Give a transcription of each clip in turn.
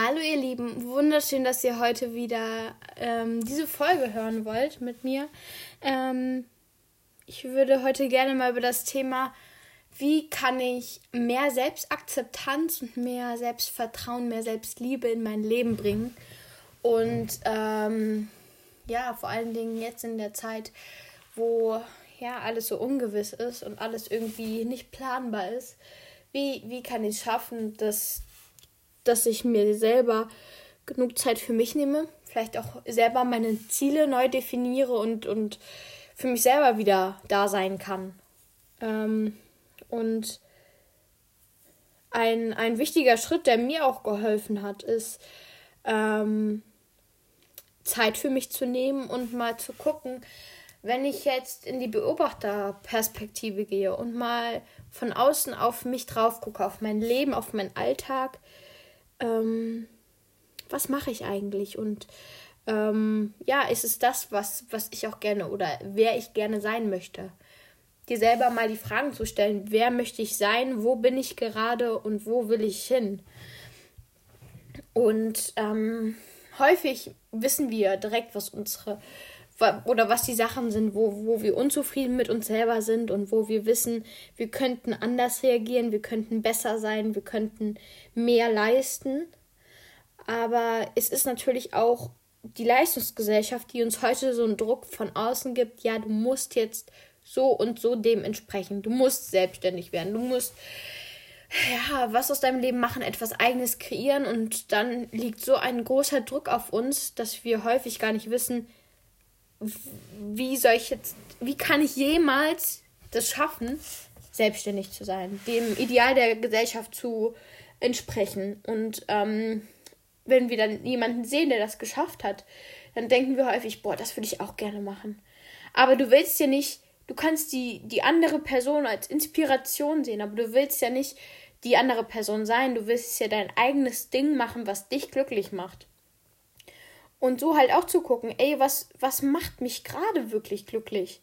Hallo ihr Lieben, wunderschön, dass ihr heute wieder ähm, diese Folge hören wollt mit mir. Ähm, ich würde heute gerne mal über das Thema, wie kann ich mehr Selbstakzeptanz und mehr Selbstvertrauen, mehr Selbstliebe in mein Leben bringen. Und ähm, ja, vor allen Dingen jetzt in der Zeit, wo ja alles so ungewiss ist und alles irgendwie nicht planbar ist. Wie, wie kann ich es schaffen, dass dass ich mir selber genug Zeit für mich nehme, vielleicht auch selber meine Ziele neu definiere und, und für mich selber wieder da sein kann. Ähm, und ein, ein wichtiger Schritt, der mir auch geholfen hat, ist ähm, Zeit für mich zu nehmen und mal zu gucken, wenn ich jetzt in die Beobachterperspektive gehe und mal von außen auf mich drauf gucke, auf mein Leben, auf meinen Alltag, ähm, was mache ich eigentlich? Und ähm, ja, ist es das, was, was ich auch gerne oder wer ich gerne sein möchte? Dir selber mal die Fragen zu stellen, wer möchte ich sein, wo bin ich gerade und wo will ich hin? Und ähm, häufig wissen wir direkt, was unsere oder was die Sachen sind, wo, wo wir unzufrieden mit uns selber sind und wo wir wissen, wir könnten anders reagieren, wir könnten besser sein, wir könnten mehr leisten. Aber es ist natürlich auch die Leistungsgesellschaft, die uns heute so einen Druck von außen gibt, ja, du musst jetzt so und so dementsprechend, du musst selbstständig werden, du musst ja, was aus deinem Leben machen, etwas eigenes kreieren. Und dann liegt so ein großer Druck auf uns, dass wir häufig gar nicht wissen, wie soll ich jetzt, wie kann ich jemals das schaffen, selbstständig zu sein, dem Ideal der Gesellschaft zu entsprechen. Und ähm, wenn wir dann jemanden sehen, der das geschafft hat, dann denken wir häufig, boah, das würde ich auch gerne machen. Aber du willst ja nicht, du kannst die, die andere Person als Inspiration sehen, aber du willst ja nicht die andere Person sein, du willst ja dein eigenes Ding machen, was dich glücklich macht. Und so halt auch zu gucken, ey, was, was macht mich gerade wirklich glücklich?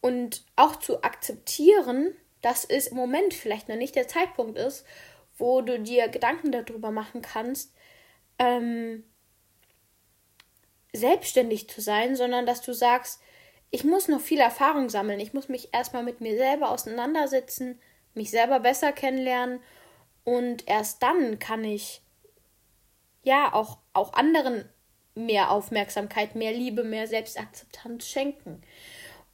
Und auch zu akzeptieren, dass es im Moment vielleicht noch nicht der Zeitpunkt ist, wo du dir Gedanken darüber machen kannst, ähm, selbstständig zu sein, sondern dass du sagst, ich muss noch viel Erfahrung sammeln, ich muss mich erstmal mit mir selber auseinandersetzen, mich selber besser kennenlernen und erst dann kann ich ja auch, auch anderen mehr Aufmerksamkeit, mehr Liebe, mehr Selbstakzeptanz schenken.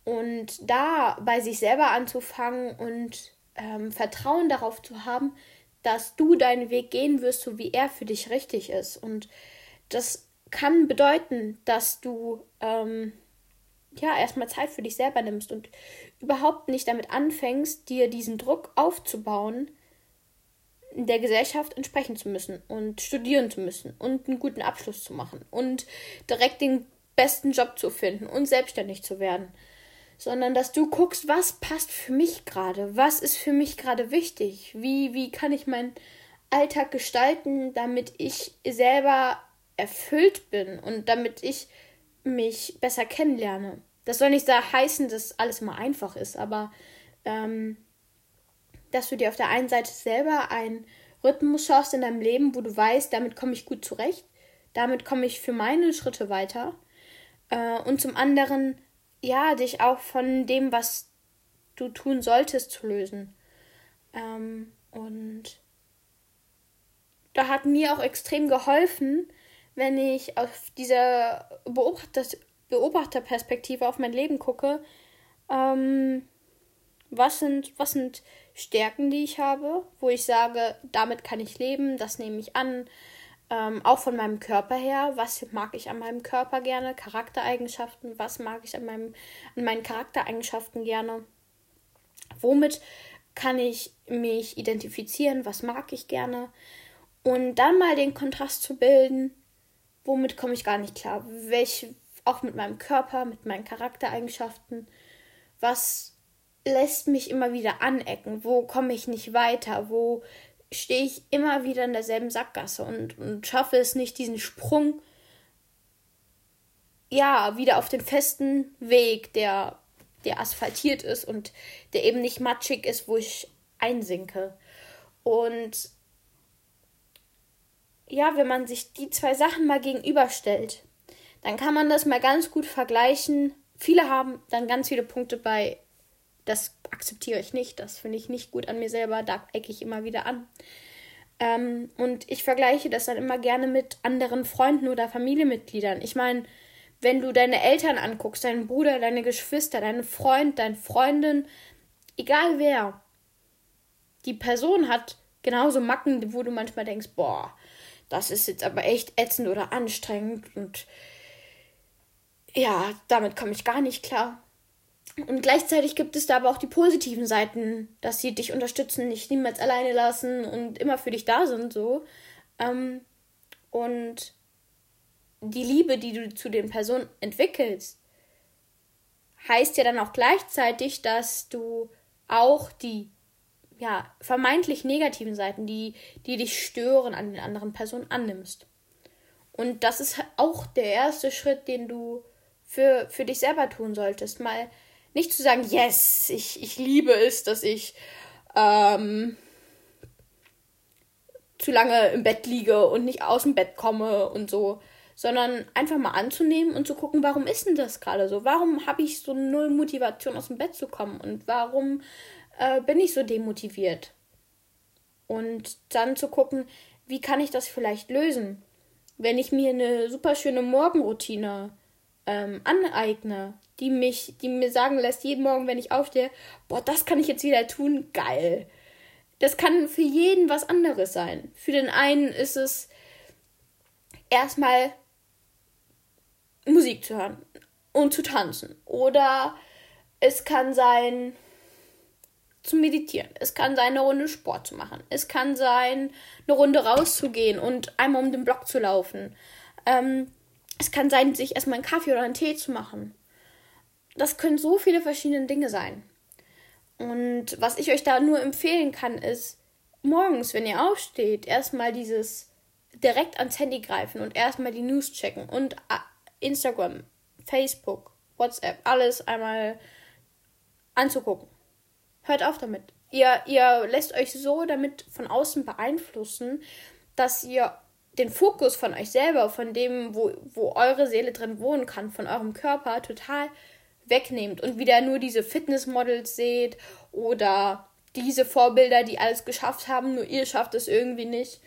Und da bei sich selber anzufangen und ähm, Vertrauen darauf zu haben, dass du deinen Weg gehen wirst, so wie er für dich richtig ist. Und das kann bedeuten, dass du ähm, ja erstmal Zeit für dich selber nimmst und überhaupt nicht damit anfängst, dir diesen Druck aufzubauen, der Gesellschaft entsprechen zu müssen und studieren zu müssen und einen guten Abschluss zu machen und direkt den besten Job zu finden und selbstständig zu werden, sondern dass du guckst, was passt für mich gerade, was ist für mich gerade wichtig, wie, wie kann ich meinen Alltag gestalten, damit ich selber erfüllt bin und damit ich mich besser kennenlerne. Das soll nicht da heißen, dass alles immer einfach ist, aber ähm, dass du dir auf der einen Seite selber einen Rhythmus schaust in deinem Leben, wo du weißt, damit komme ich gut zurecht, damit komme ich für meine Schritte weiter. Äh, und zum anderen, ja, dich auch von dem, was du tun solltest, zu lösen. Ähm, und da hat mir auch extrem geholfen, wenn ich auf diese Beobachter Beobachterperspektive auf mein Leben gucke, ähm, was sind, was sind Stärken, die ich habe, wo ich sage, damit kann ich leben, das nehme ich an. Ähm, auch von meinem Körper her, was mag ich an meinem Körper gerne, Charaktereigenschaften, was mag ich an, meinem, an meinen Charaktereigenschaften gerne. Womit kann ich mich identifizieren, was mag ich gerne. Und dann mal den Kontrast zu bilden, womit komme ich gar nicht klar. Welch, auch mit meinem Körper, mit meinen Charaktereigenschaften, was lässt mich immer wieder anecken? Wo komme ich nicht weiter? Wo stehe ich immer wieder in derselben Sackgasse und, und schaffe es nicht, diesen Sprung ja wieder auf den festen Weg, der, der asphaltiert ist und der eben nicht matschig ist, wo ich einsinke. Und ja, wenn man sich die zwei Sachen mal gegenüberstellt, dann kann man das mal ganz gut vergleichen. Viele haben dann ganz viele Punkte bei, das akzeptiere ich nicht, das finde ich nicht gut an mir selber, da ecke ich immer wieder an. Ähm, und ich vergleiche das dann immer gerne mit anderen Freunden oder Familienmitgliedern. Ich meine, wenn du deine Eltern anguckst, deinen Bruder, deine Geschwister, deinen Freund, deine Freundin, egal wer, die Person hat genauso Macken, wo du manchmal denkst, boah, das ist jetzt aber echt ätzend oder anstrengend und ja, damit komme ich gar nicht klar. Und gleichzeitig gibt es da aber auch die positiven Seiten, dass sie dich unterstützen, nicht niemals alleine lassen und immer für dich da sind, so. Ähm, und die Liebe, die du zu den Personen entwickelst, heißt ja dann auch gleichzeitig, dass du auch die ja, vermeintlich negativen Seiten, die, die dich stören an den anderen Personen annimmst. Und das ist auch der erste Schritt, den du für, für dich selber tun solltest. Mal nicht zu sagen, yes, ich, ich liebe es, dass ich ähm, zu lange im Bett liege und nicht aus dem Bett komme und so, sondern einfach mal anzunehmen und zu gucken, warum ist denn das gerade so? Warum habe ich so null Motivation aus dem Bett zu kommen und warum äh, bin ich so demotiviert? Und dann zu gucken, wie kann ich das vielleicht lösen? Wenn ich mir eine super schöne Morgenroutine ähm, aneigne, die mich, die mir sagen lässt, jeden Morgen, wenn ich aufstehe, boah, das kann ich jetzt wieder tun, geil. Das kann für jeden was anderes sein. Für den einen ist es erstmal Musik zu hören und zu tanzen. Oder es kann sein, zu meditieren. Es kann sein, eine Runde Sport zu machen. Es kann sein, eine Runde rauszugehen und einmal um den Block zu laufen. Ähm, es kann sein, sich erstmal einen Kaffee oder einen Tee zu machen. Das können so viele verschiedene Dinge sein. Und was ich euch da nur empfehlen kann, ist, morgens, wenn ihr aufsteht, erstmal dieses direkt ans Handy greifen und erstmal die News checken und Instagram, Facebook, WhatsApp, alles einmal anzugucken. Hört auf damit. Ihr, ihr lässt euch so damit von außen beeinflussen, dass ihr den Fokus von euch selber, von dem, wo, wo eure Seele drin wohnen kann, von eurem Körper total wegnehmt und wieder nur diese Fitnessmodels seht oder diese Vorbilder, die alles geschafft haben, nur ihr schafft es irgendwie nicht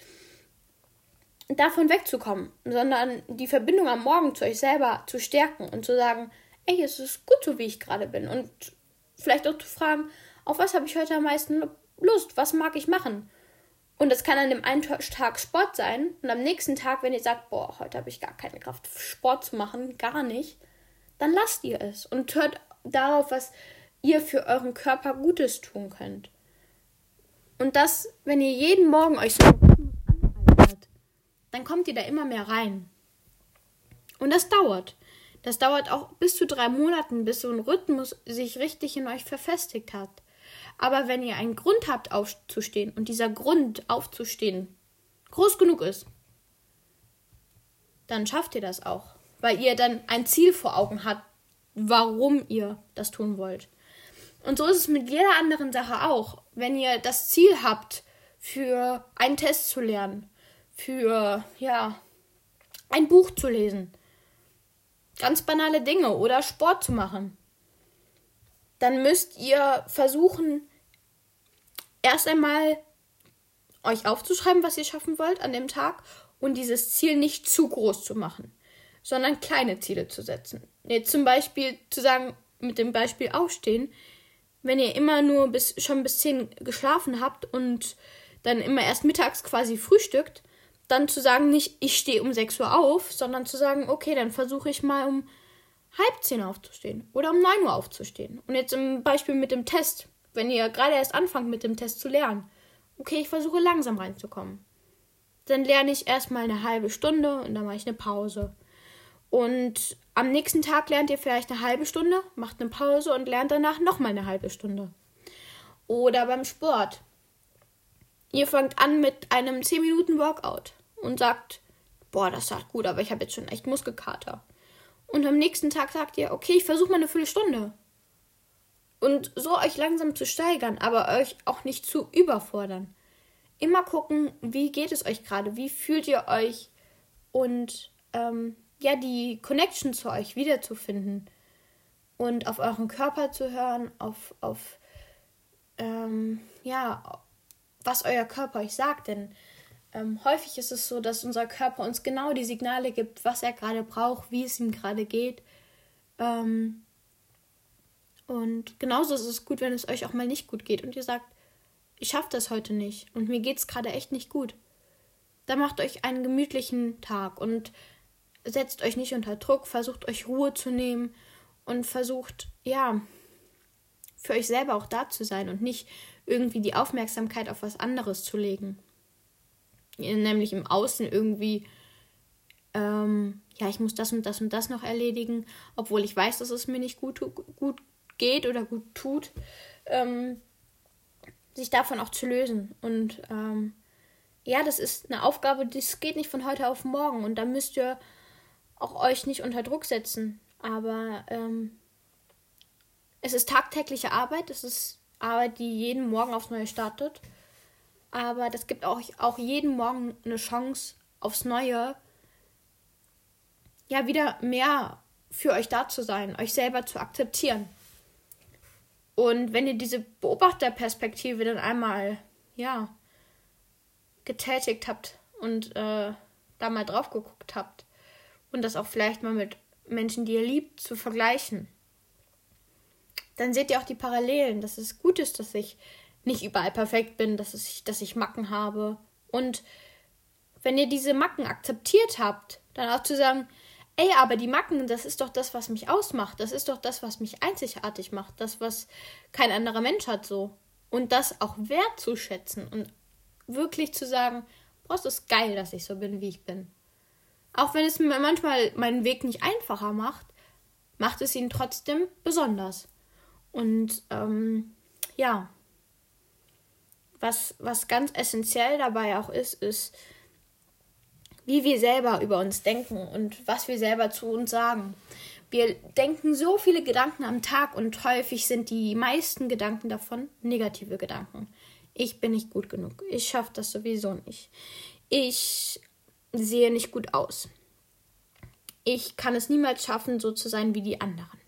davon wegzukommen, sondern die Verbindung am Morgen zu euch selber zu stärken und zu sagen, ey, es ist gut so, wie ich gerade bin. Und vielleicht auch zu fragen, auf was habe ich heute am meisten Lust? Was mag ich machen? Und das kann an dem einen Tag Sport sein und am nächsten Tag, wenn ihr sagt, boah, heute habe ich gar keine Kraft, Sport zu machen, gar nicht, dann lasst ihr es und hört darauf, was ihr für euren Körper Gutes tun könnt. Und das, wenn ihr jeden Morgen euch so dann kommt ihr da immer mehr rein. Und das dauert. Das dauert auch bis zu drei Monaten, bis so ein Rhythmus sich richtig in euch verfestigt hat. Aber wenn ihr einen Grund habt, aufzustehen und dieser Grund aufzustehen groß genug ist, dann schafft ihr das auch. Weil ihr dann ein Ziel vor Augen habt, warum ihr das tun wollt. Und so ist es mit jeder anderen Sache auch. Wenn ihr das Ziel habt, für einen Test zu lernen, für, ja, ein Buch zu lesen. Ganz banale Dinge oder Sport zu machen. Dann müsst ihr versuchen, erst einmal euch aufzuschreiben, was ihr schaffen wollt an dem Tag und dieses Ziel nicht zu groß zu machen, sondern kleine Ziele zu setzen. Nee, zum Beispiel zu sagen, mit dem Beispiel aufstehen, wenn ihr immer nur bis, schon bis 10 geschlafen habt und dann immer erst mittags quasi frühstückt, dann zu sagen, nicht ich stehe um 6 Uhr auf, sondern zu sagen, okay, dann versuche ich mal um halb zehn aufzustehen oder um 9 Uhr aufzustehen. Und jetzt im Beispiel mit dem Test, wenn ihr gerade erst anfangt mit dem Test zu lernen, okay, ich versuche langsam reinzukommen. Dann lerne ich erstmal eine halbe Stunde und dann mache ich eine Pause. Und am nächsten Tag lernt ihr vielleicht eine halbe Stunde, macht eine Pause und lernt danach nochmal eine halbe Stunde. Oder beim Sport. Ihr fangt an mit einem 10 Minuten Workout und sagt, boah, das sagt gut, aber ich habe jetzt schon echt Muskelkater. Und am nächsten Tag sagt ihr, okay, ich versuche mal eine Viertelstunde. Und so euch langsam zu steigern, aber euch auch nicht zu überfordern. immer gucken, wie geht es euch gerade, wie fühlt ihr euch und ähm, ja, die Connection zu euch wiederzufinden und auf euren Körper zu hören, auf, auf ähm, ja, was euer Körper euch sagt. Denn ähm, häufig ist es so, dass unser Körper uns genau die Signale gibt, was er gerade braucht, wie es ihm gerade geht. Ähm, und genauso ist es gut, wenn es euch auch mal nicht gut geht und ihr sagt, ich schaffe das heute nicht und mir geht es gerade echt nicht gut. Dann macht euch einen gemütlichen Tag und setzt euch nicht unter Druck, versucht euch Ruhe zu nehmen und versucht, ja, für euch selber auch da zu sein und nicht irgendwie die Aufmerksamkeit auf was anderes zu legen. Nämlich im Außen irgendwie, ähm, ja, ich muss das und das und das noch erledigen, obwohl ich weiß, dass es mir nicht gut, gut geht oder gut tut, ähm, sich davon auch zu lösen. Und ähm, ja, das ist eine Aufgabe, das geht nicht von heute auf morgen und da müsst ihr auch euch nicht unter Druck setzen. Aber ähm, es ist tagtägliche Arbeit, es ist Arbeit, die jeden Morgen aufs Neue startet. Aber das gibt auch, auch jeden Morgen eine Chance aufs Neue, ja, wieder mehr für euch da zu sein, euch selber zu akzeptieren. Und wenn ihr diese Beobachterperspektive dann einmal, ja, getätigt habt und äh, da mal drauf geguckt habt und das auch vielleicht mal mit Menschen, die ihr liebt, zu vergleichen, dann seht ihr auch die Parallelen, dass es gut ist, dass ich nicht überall perfekt bin, dass ich, dass ich Macken habe. Und wenn ihr diese Macken akzeptiert habt, dann auch zu sagen, ey, aber die Macken, das ist doch das, was mich ausmacht. Das ist doch das, was mich einzigartig macht. Das, was kein anderer Mensch hat so. Und das auch wertzuschätzen und wirklich zu sagen, boah, es ist geil, dass ich so bin, wie ich bin. Auch wenn es mir manchmal meinen Weg nicht einfacher macht, macht es ihn trotzdem besonders. Und ähm, ja, was, was ganz essentiell dabei auch ist, ist, wie wir selber über uns denken und was wir selber zu uns sagen. Wir denken so viele Gedanken am Tag und häufig sind die meisten Gedanken davon negative Gedanken. Ich bin nicht gut genug. Ich schaffe das sowieso nicht. Ich sehe nicht gut aus. Ich kann es niemals schaffen, so zu sein wie die anderen.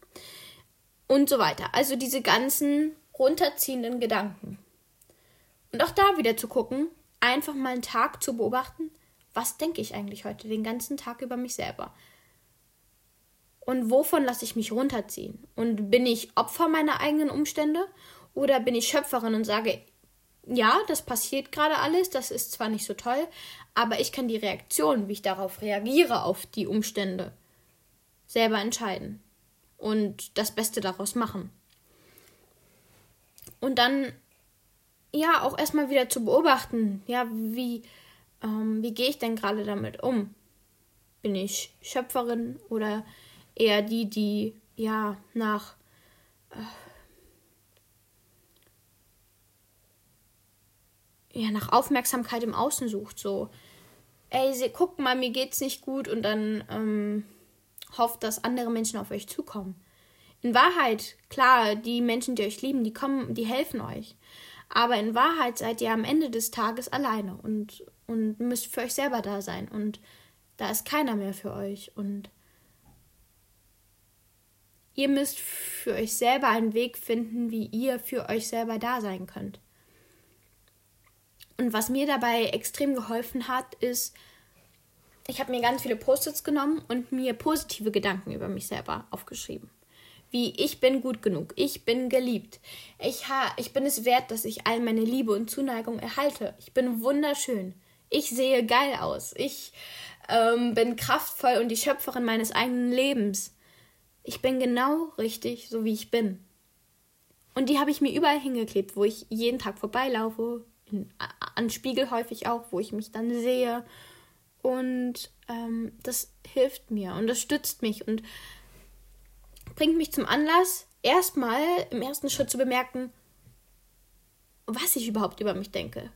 Und so weiter. Also diese ganzen runterziehenden Gedanken. Und auch da wieder zu gucken, einfach mal einen Tag zu beobachten, was denke ich eigentlich heute den ganzen Tag über mich selber? Und wovon lasse ich mich runterziehen? Und bin ich Opfer meiner eigenen Umstände oder bin ich Schöpferin und sage, ja, das passiert gerade alles, das ist zwar nicht so toll, aber ich kann die Reaktion, wie ich darauf reagiere, auf die Umstände, selber entscheiden und das Beste daraus machen. Und dann, ja, auch erstmal wieder zu beobachten, ja, wie, ähm, wie gehe ich denn gerade damit um? Bin ich Schöpferin oder eher die, die ja nach äh, ja nach Aufmerksamkeit im Außen sucht, so ey, sie, guck mal, mir geht's nicht gut und dann ähm, hofft, dass andere Menschen auf euch zukommen. In Wahrheit, klar, die Menschen, die euch lieben, die kommen, die helfen euch. Aber in Wahrheit seid ihr am Ende des Tages alleine und und müsst für euch selber da sein. Und da ist keiner mehr für euch. Und ihr müsst für euch selber einen Weg finden, wie ihr für euch selber da sein könnt. Und was mir dabei extrem geholfen hat, ist, ich habe mir ganz viele Post-its genommen und mir positive Gedanken über mich selber aufgeschrieben. Wie ich bin gut genug, ich bin geliebt, ich, ha ich bin es wert, dass ich all meine Liebe und Zuneigung erhalte, ich bin wunderschön, ich sehe geil aus. Ich ähm, bin kraftvoll und die Schöpferin meines eigenen Lebens. Ich bin genau richtig, so wie ich bin. Und die habe ich mir überall hingeklebt, wo ich jeden Tag vorbeilaufe, in, an Spiegel häufig auch, wo ich mich dann sehe. Und ähm, das hilft mir und das stützt mich und bringt mich zum Anlass, erstmal im ersten Schritt zu bemerken, was ich überhaupt über mich denke.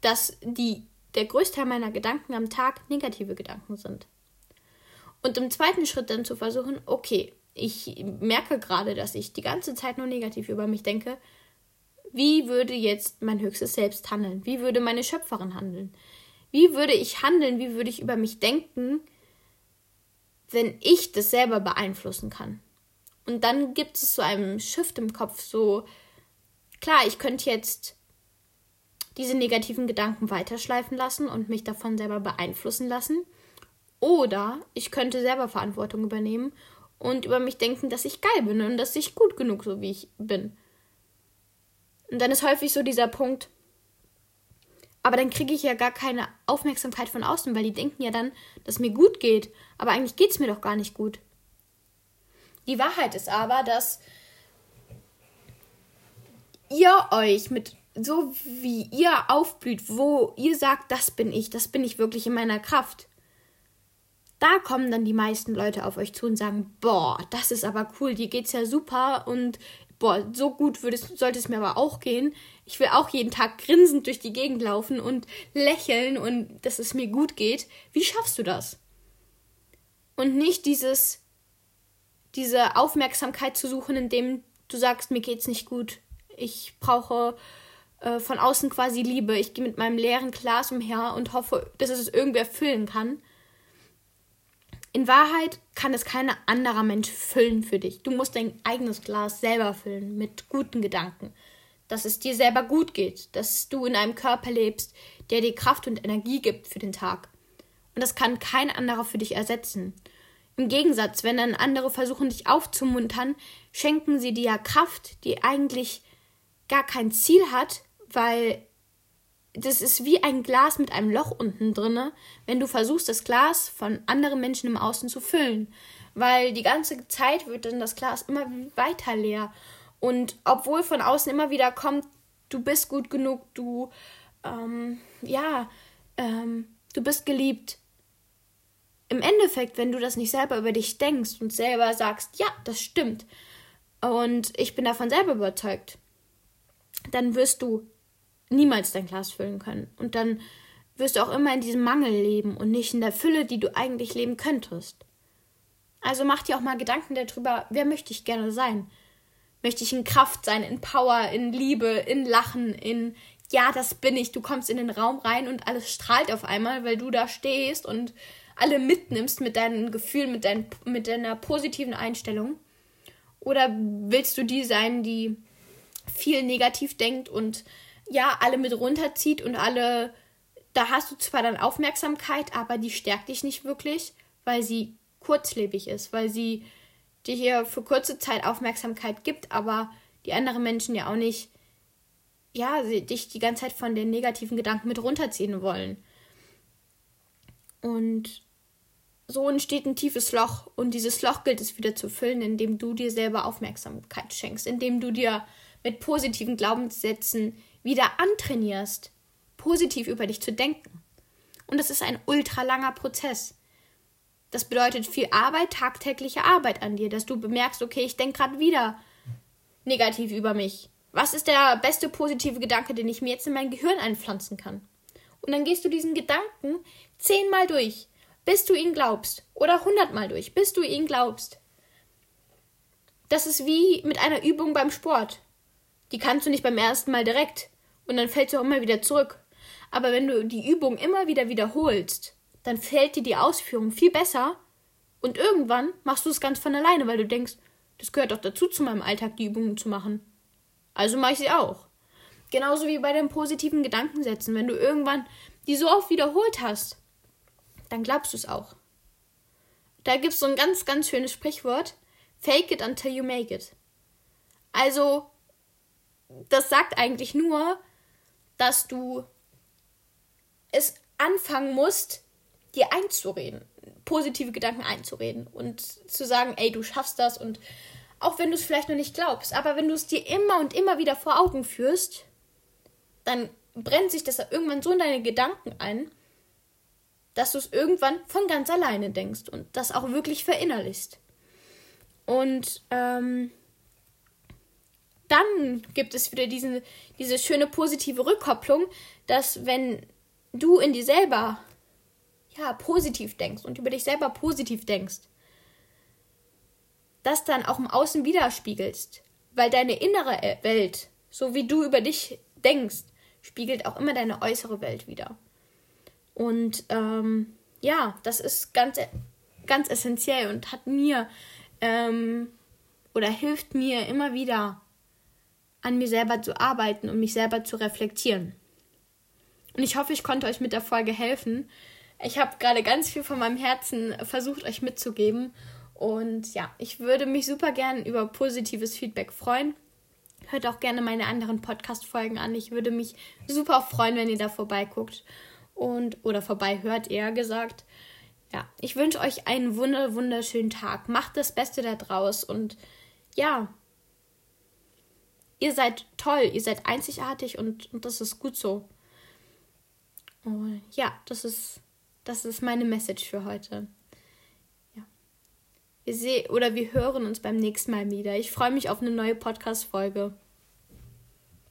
Dass die der Großteil meiner Gedanken am Tag negative Gedanken sind. Und im zweiten Schritt dann zu versuchen, okay, ich merke gerade, dass ich die ganze Zeit nur negativ über mich denke. wie würde jetzt mein höchstes Selbst handeln? Wie würde meine Schöpferin handeln? Wie würde ich handeln? Wie würde ich über mich denken, wenn ich das selber beeinflussen kann? Und dann gibt es so einen Shift im Kopf, so klar, ich könnte jetzt diese negativen Gedanken weiterschleifen lassen und mich davon selber beeinflussen lassen. Oder ich könnte selber Verantwortung übernehmen und über mich denken, dass ich geil bin und dass ich gut genug so wie ich bin. Und dann ist häufig so dieser Punkt, aber dann kriege ich ja gar keine Aufmerksamkeit von außen, weil die denken ja dann, dass mir gut geht. Aber eigentlich geht es mir doch gar nicht gut. Die Wahrheit ist aber, dass ihr euch mit so wie ihr aufblüht, wo ihr sagt, das bin ich, das bin ich wirklich in meiner Kraft. Da kommen dann die meisten Leute auf euch zu und sagen, boah, das ist aber cool, dir geht's ja super und boah, so gut würde es, sollte es mir aber auch gehen. Ich will auch jeden Tag grinsend durch die Gegend laufen und lächeln und dass es mir gut geht. Wie schaffst du das? Und nicht dieses, diese Aufmerksamkeit zu suchen, indem du sagst, mir geht's nicht gut. Ich brauche äh, von außen quasi Liebe. Ich gehe mit meinem leeren Glas umher und hoffe, dass es irgendwer füllen kann. In Wahrheit kann es kein anderer Mensch füllen für dich. Du musst dein eigenes Glas selber füllen mit guten Gedanken. Dass es dir selber gut geht, dass du in einem Körper lebst, der dir Kraft und Energie gibt für den Tag. Und das kann kein anderer für dich ersetzen. Im Gegensatz, wenn dann andere versuchen, dich aufzumuntern, schenken sie dir ja Kraft, die eigentlich gar kein Ziel hat, weil das ist wie ein Glas mit einem Loch unten drinne, wenn du versuchst, das Glas von anderen Menschen im Außen zu füllen. Weil die ganze Zeit wird dann das Glas immer weiter leer. Und obwohl von außen immer wieder kommt, du bist gut genug, du, ähm, ja, ähm, du bist geliebt. Im Endeffekt, wenn du das nicht selber über dich denkst und selber sagst, ja, das stimmt, und ich bin davon selber überzeugt, dann wirst du niemals dein Glas füllen können. Und dann wirst du auch immer in diesem Mangel leben und nicht in der Fülle, die du eigentlich leben könntest. Also mach dir auch mal Gedanken darüber, wer möchte ich gerne sein? Möchte ich in Kraft sein, in Power, in Liebe, in Lachen, in ja, das bin ich. Du kommst in den Raum rein und alles strahlt auf einmal, weil du da stehst und alle mitnimmst mit deinen Gefühlen, mit, dein, mit deiner positiven Einstellung. Oder willst du die sein, die viel negativ denkt und ja, alle mit runterzieht und alle, da hast du zwar dann Aufmerksamkeit, aber die stärkt dich nicht wirklich, weil sie kurzlebig ist, weil sie dir hier für kurze Zeit Aufmerksamkeit gibt, aber die anderen Menschen ja auch nicht, ja, dich die ganze Zeit von den negativen Gedanken mit runterziehen wollen. Und so entsteht ein tiefes Loch und dieses Loch gilt es wieder zu füllen, indem du dir selber Aufmerksamkeit schenkst, indem du dir mit positiven Glaubenssätzen wieder antrainierst, positiv über dich zu denken. Und das ist ein ultra langer Prozess. Das bedeutet viel Arbeit, tagtägliche Arbeit an dir, dass du bemerkst, okay, ich denke gerade wieder negativ über mich. Was ist der beste positive Gedanke, den ich mir jetzt in mein Gehirn einpflanzen kann? Und dann gehst du diesen Gedanken zehnmal durch, bis du ihn glaubst. Oder hundertmal durch, bis du ihn glaubst. Das ist wie mit einer Übung beim Sport. Die kannst du nicht beim ersten Mal direkt und dann fällst du auch immer wieder zurück. Aber wenn du die Übung immer wieder wiederholst, dann fällt dir die Ausführung viel besser und irgendwann machst du es ganz von alleine, weil du denkst, das gehört doch dazu zu meinem Alltag, die Übungen zu machen. Also mache ich sie auch. Genauso wie bei den positiven Gedankensätzen. Wenn du irgendwann die so oft wiederholt hast, dann glaubst du es auch. Da gibt es so ein ganz, ganz schönes Sprichwort. Fake it until you make it. Also, das sagt eigentlich nur, dass du es anfangen musst, dir einzureden, positive Gedanken einzureden und zu sagen, ey, du schaffst das und auch wenn du es vielleicht noch nicht glaubst, aber wenn du es dir immer und immer wieder vor Augen führst, dann brennt sich das irgendwann so in deine Gedanken ein, dass du es irgendwann von ganz alleine denkst und das auch wirklich verinnerlichst. Und ähm, dann gibt es wieder diesen, diese schöne positive Rückkopplung, dass wenn du in dir selber ja, positiv denkst und über dich selber positiv denkst, das dann auch im Außen widerspiegelst, weil deine innere Welt So wie du über dich denkst, spiegelt auch immer deine äußere Welt wieder. Und ähm, ja, das ist ganz, ganz essentiell und hat mir ähm, oder hilft mir immer wieder an mir selber zu arbeiten und mich selber zu reflektieren. Und ich hoffe, ich konnte euch mit der Folge helfen. Ich habe gerade ganz viel von meinem Herzen versucht, euch mitzugeben. Und ja, ich würde mich super gern über positives Feedback freuen. Hört auch gerne meine anderen Podcast-Folgen an. Ich würde mich super freuen, wenn ihr da vorbeiguckt. Und, oder vorbei hört, eher gesagt. Ja, ich wünsche euch einen wunder, wunderschönen Tag. Macht das Beste da draus und ja, ihr seid toll, ihr seid einzigartig und, und das ist gut so. Und ja, das ist, das ist meine Message für heute. Wir sehen oder wir hören uns beim nächsten Mal wieder. Ich freue mich auf eine neue Podcast-Folge.